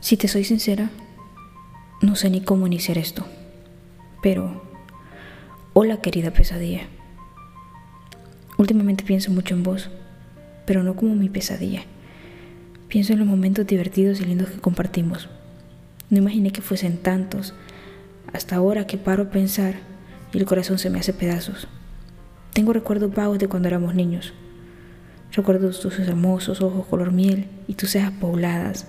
Si te soy sincera, no sé ni cómo iniciar esto. Pero, hola querida pesadilla. Últimamente pienso mucho en vos, pero no como mi pesadilla. Pienso en los momentos divertidos y lindos que compartimos. No imaginé que fuesen tantos, hasta ahora que paro a pensar y el corazón se me hace pedazos. Tengo recuerdos vagos de cuando éramos niños. Recuerdo tus hermosos ojos color miel y tus cejas pobladas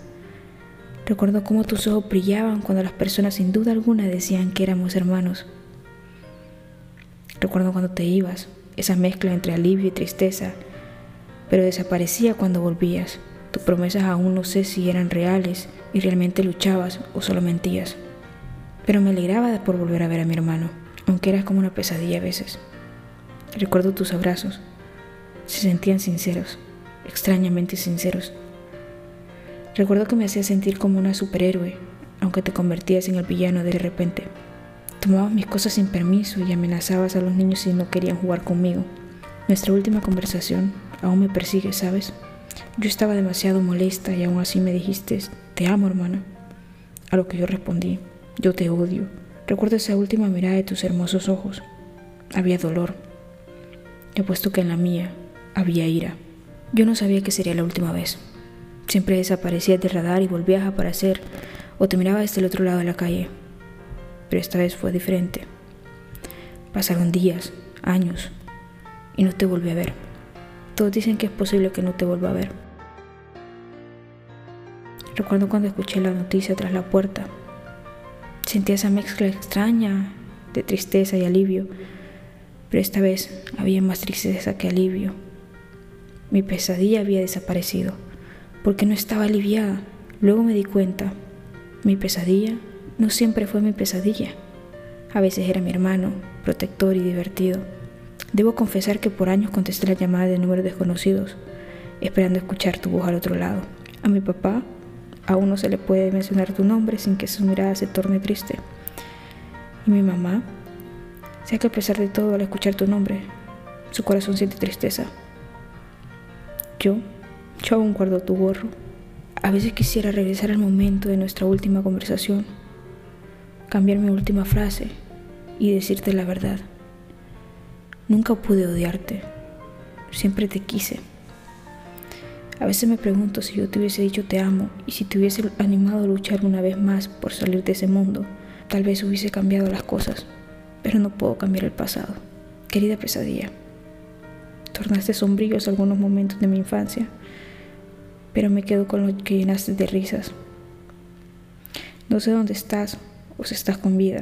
Recuerdo cómo tus ojos brillaban cuando las personas sin duda alguna decían que éramos hermanos. Recuerdo cuando te ibas, esa mezcla entre alivio y tristeza, pero desaparecía cuando volvías. Tus promesas aún no sé si eran reales y realmente luchabas o solo mentías. Pero me alegraba por volver a ver a mi hermano, aunque eras como una pesadilla a veces. Recuerdo tus abrazos. Se sentían sinceros, extrañamente sinceros. Recuerdo que me hacía sentir como una superhéroe, aunque te convertías en el villano de repente. Tomabas mis cosas sin permiso y amenazabas a los niños si no querían jugar conmigo. Nuestra última conversación aún me persigue, ¿sabes? Yo estaba demasiado molesta y aún así me dijiste, te amo, hermana. A lo que yo respondí, yo te odio. Recuerdo esa última mirada de tus hermosos ojos. Había dolor. He puesto que en la mía había ira. Yo no sabía que sería la última vez. Siempre desaparecías del radar y volvías a aparecer o te miraba desde el otro lado de la calle. Pero esta vez fue diferente. Pasaron días, años y no te volví a ver. Todos dicen que es posible que no te vuelva a ver. Recuerdo cuando escuché la noticia tras la puerta. Sentía esa mezcla extraña de tristeza y alivio, pero esta vez había más tristeza que alivio. Mi pesadilla había desaparecido porque no estaba aliviada. Luego me di cuenta, mi pesadilla no siempre fue mi pesadilla. A veces era mi hermano, protector y divertido. Debo confesar que por años contesté la llamada de números desconocidos, esperando escuchar tu voz al otro lado. A mi papá aún no se le puede mencionar tu nombre sin que su mirada se torne triste. Y mi mamá, sé que a pesar de todo al escuchar tu nombre, su corazón siente tristeza. Yo yo aún guardo tu gorro. A veces quisiera regresar al momento de nuestra última conversación, cambiar mi última frase y decirte la verdad. Nunca pude odiarte, siempre te quise. A veces me pregunto si yo te hubiese dicho te amo y si te hubiese animado a luchar una vez más por salir de ese mundo, tal vez hubiese cambiado las cosas, pero no puedo cambiar el pasado. Querida pesadilla, tornaste sombríos algunos momentos de mi infancia pero me quedo con lo que llenaste de risas. No sé dónde estás o si estás con vida,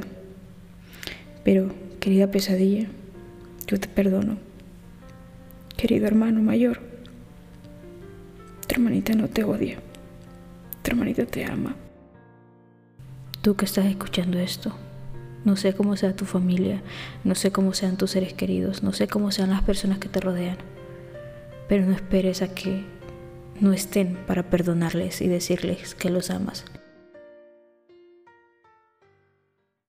pero querida pesadilla, yo te perdono. Querido hermano mayor, tu hermanita no te odia, tu hermanita te ama. Tú que estás escuchando esto, no sé cómo sea tu familia, no sé cómo sean tus seres queridos, no sé cómo sean las personas que te rodean, pero no esperes a que no estén para perdonarles y decirles que los amas.